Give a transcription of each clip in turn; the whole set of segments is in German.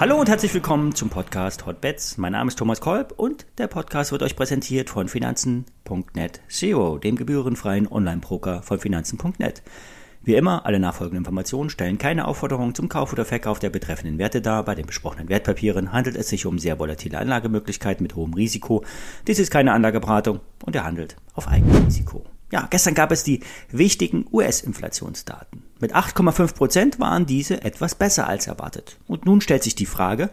Hallo und herzlich willkommen zum Podcast Hotbets. Mein Name ist Thomas Kolb und der Podcast wird euch präsentiert von Finanzen.net SEO, dem gebührenfreien Online-Broker von Finanzen.net. Wie immer, alle nachfolgenden Informationen stellen keine Aufforderung zum Kauf oder Verkauf der betreffenden Werte dar. Bei den besprochenen Wertpapieren handelt es sich um sehr volatile Anlagemöglichkeiten mit hohem Risiko. Dies ist keine Anlageberatung und er handelt auf Eigenrisiko. Ja, gestern gab es die wichtigen US-Inflationsdaten. Mit 8,5 Prozent waren diese etwas besser als erwartet. Und nun stellt sich die Frage,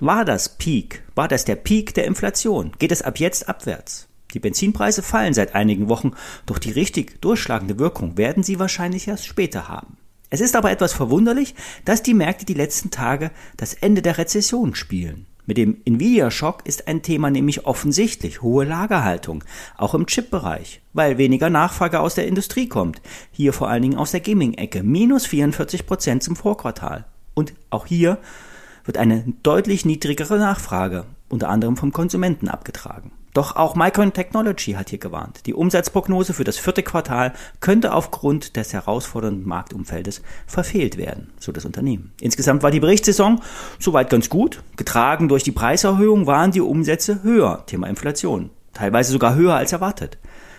war das Peak, war das der Peak der Inflation? Geht es ab jetzt abwärts? Die Benzinpreise fallen seit einigen Wochen, doch die richtig durchschlagende Wirkung werden sie wahrscheinlich erst später haben. Es ist aber etwas verwunderlich, dass die Märkte die letzten Tage das Ende der Rezession spielen. Mit dem Nvidia-Schock ist ein Thema nämlich offensichtlich hohe Lagerhaltung, auch im Chip-Bereich, weil weniger Nachfrage aus der Industrie kommt, hier vor allen Dingen aus der Gaming-Ecke, minus 44 Prozent zum Vorquartal. Und auch hier wird eine deutlich niedrigere Nachfrage, unter anderem vom Konsumenten, abgetragen. Doch auch Micron Technology hat hier gewarnt. Die Umsatzprognose für das vierte Quartal könnte aufgrund des herausfordernden Marktumfeldes verfehlt werden, so das Unternehmen. Insgesamt war die Berichtssaison soweit ganz gut. Getragen durch die Preiserhöhung waren die Umsätze höher, Thema Inflation. Teilweise sogar höher als erwartet.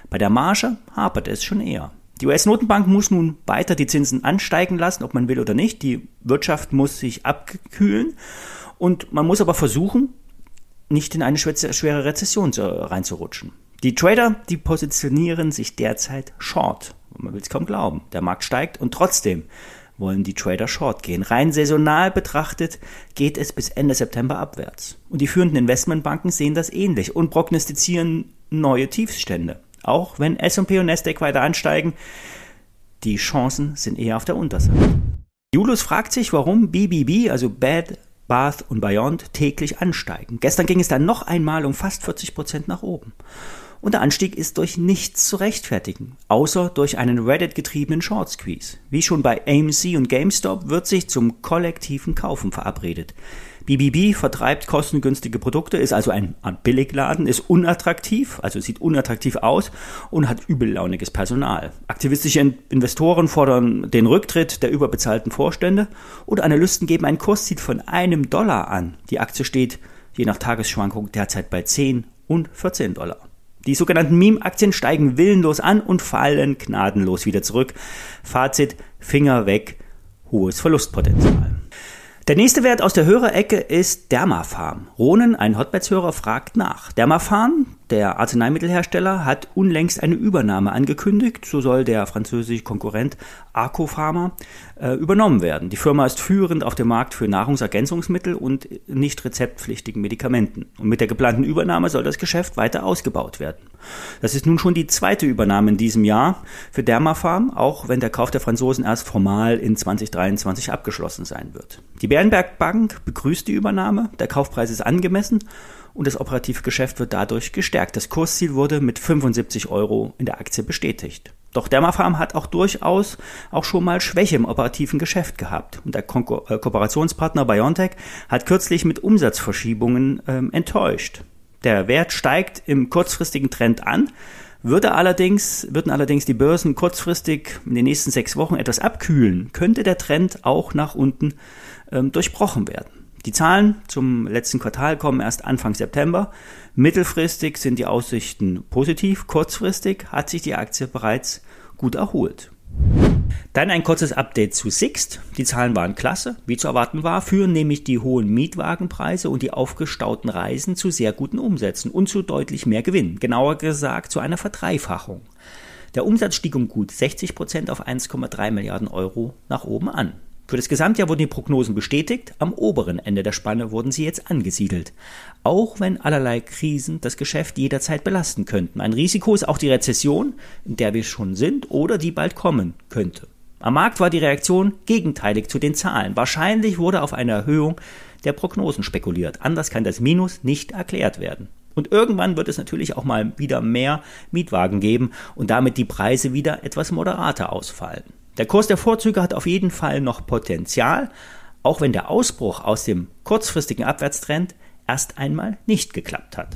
Bei der Marge hapert es schon eher. Die US-Notenbank muss nun weiter die Zinsen ansteigen lassen, ob man will oder nicht. Die Wirtschaft muss sich abkühlen und man muss aber versuchen, nicht in eine schwere Rezession reinzurutschen. Die Trader, die positionieren sich derzeit short. Man will es kaum glauben. Der Markt steigt und trotzdem wollen die Trader short gehen. Rein saisonal betrachtet geht es bis Ende September abwärts. Und die führenden Investmentbanken sehen das ähnlich und prognostizieren neue Tiefstände. Auch wenn S&P und Nasdaq weiter ansteigen, die Chancen sind eher auf der Unterseite. Julius fragt sich, warum BBB, also Bad Bath und Beyond täglich ansteigen. Gestern ging es dann noch einmal um fast 40 Prozent nach oben. Und der Anstieg ist durch nichts zu rechtfertigen, außer durch einen Reddit-getriebenen Short Squeeze. Wie schon bei AMC und GameStop wird sich zum kollektiven Kaufen verabredet. BBB vertreibt kostengünstige Produkte, ist also ein Billigladen, ist unattraktiv, also sieht unattraktiv aus und hat übellauniges Personal. Aktivistische Investoren fordern den Rücktritt der überbezahlten Vorstände und Analysten geben ein Kursziel von einem Dollar an. Die Aktie steht je nach Tagesschwankung derzeit bei 10 und 14 Dollar. Die sogenannten Meme-Aktien steigen willenlos an und fallen gnadenlos wieder zurück. Fazit, Finger weg, hohes Verlustpotenzial. Der nächste Wert aus der Hörerecke ist Dermafarm. Ronen, ein Hotbeds-Hörer, fragt nach. Dermafarm, der Arzneimittelhersteller, hat unlängst eine Übernahme angekündigt. So soll der französische Konkurrent Arco Pharma äh, übernommen werden. Die Firma ist führend auf dem Markt für Nahrungsergänzungsmittel und nicht rezeptpflichtigen Medikamenten. Und mit der geplanten Übernahme soll das Geschäft weiter ausgebaut werden. Das ist nun schon die zweite Übernahme in diesem Jahr für Dermafarm, auch wenn der Kauf der Franzosen erst formal in 2023 abgeschlossen sein wird. Die Bärenberg Bank begrüßt die Übernahme. Der Kaufpreis ist angemessen und das operative Geschäft wird dadurch gestärkt. Das Kursziel wurde mit 75 Euro in der Aktie bestätigt. Doch Dermafarm hat auch durchaus auch schon mal Schwäche im operativen Geschäft gehabt. Und der Ko äh, Kooperationspartner BioNTech hat kürzlich mit Umsatzverschiebungen ähm, enttäuscht. Der Wert steigt im kurzfristigen Trend an, würde allerdings, würden allerdings die Börsen kurzfristig in den nächsten sechs Wochen etwas abkühlen, könnte der Trend auch nach unten ähm, durchbrochen werden. Die Zahlen zum letzten Quartal kommen erst Anfang September. Mittelfristig sind die Aussichten positiv, kurzfristig hat sich die Aktie bereits gut erholt. Dann ein kurzes Update zu Sixt. Die Zahlen waren klasse, wie zu erwarten war, führen nämlich die hohen Mietwagenpreise und die aufgestauten Reisen zu sehr guten Umsätzen und zu deutlich mehr Gewinn. Genauer gesagt zu einer Verdreifachung. Der Umsatz stieg um gut 60 Prozent auf 1,3 Milliarden Euro nach oben an. Für das Gesamtjahr wurden die Prognosen bestätigt, am oberen Ende der Spanne wurden sie jetzt angesiedelt. Auch wenn allerlei Krisen das Geschäft jederzeit belasten könnten. Ein Risiko ist auch die Rezession, in der wir schon sind oder die bald kommen könnte. Am Markt war die Reaktion gegenteilig zu den Zahlen. Wahrscheinlich wurde auf eine Erhöhung der Prognosen spekuliert. Anders kann das Minus nicht erklärt werden. Und irgendwann wird es natürlich auch mal wieder mehr Mietwagen geben und damit die Preise wieder etwas moderater ausfallen. Der Kurs der Vorzüge hat auf jeden Fall noch Potenzial, auch wenn der Ausbruch aus dem kurzfristigen Abwärtstrend erst einmal nicht geklappt hat.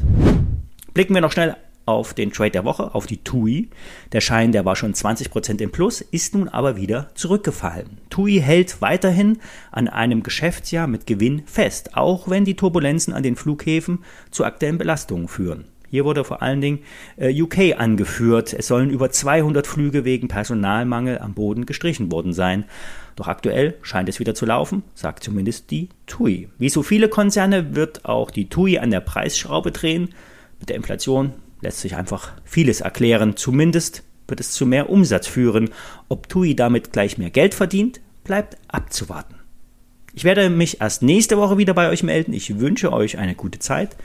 Blicken wir noch schnell auf den Trade der Woche, auf die TUI. Der Schein, der war schon 20% im Plus, ist nun aber wieder zurückgefallen. TUI hält weiterhin an einem Geschäftsjahr mit Gewinn fest, auch wenn die Turbulenzen an den Flughäfen zu aktuellen Belastungen führen. Hier wurde vor allen Dingen äh, UK angeführt. Es sollen über 200 Flüge wegen Personalmangel am Boden gestrichen worden sein. Doch aktuell scheint es wieder zu laufen, sagt zumindest die TUI. Wie so viele Konzerne wird auch die TUI an der Preisschraube drehen. Mit der Inflation lässt sich einfach vieles erklären. Zumindest wird es zu mehr Umsatz führen. Ob TUI damit gleich mehr Geld verdient, bleibt abzuwarten. Ich werde mich erst nächste Woche wieder bei euch melden. Ich wünsche euch eine gute Zeit.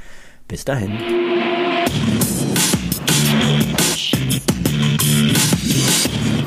Bis dahin. Thank you.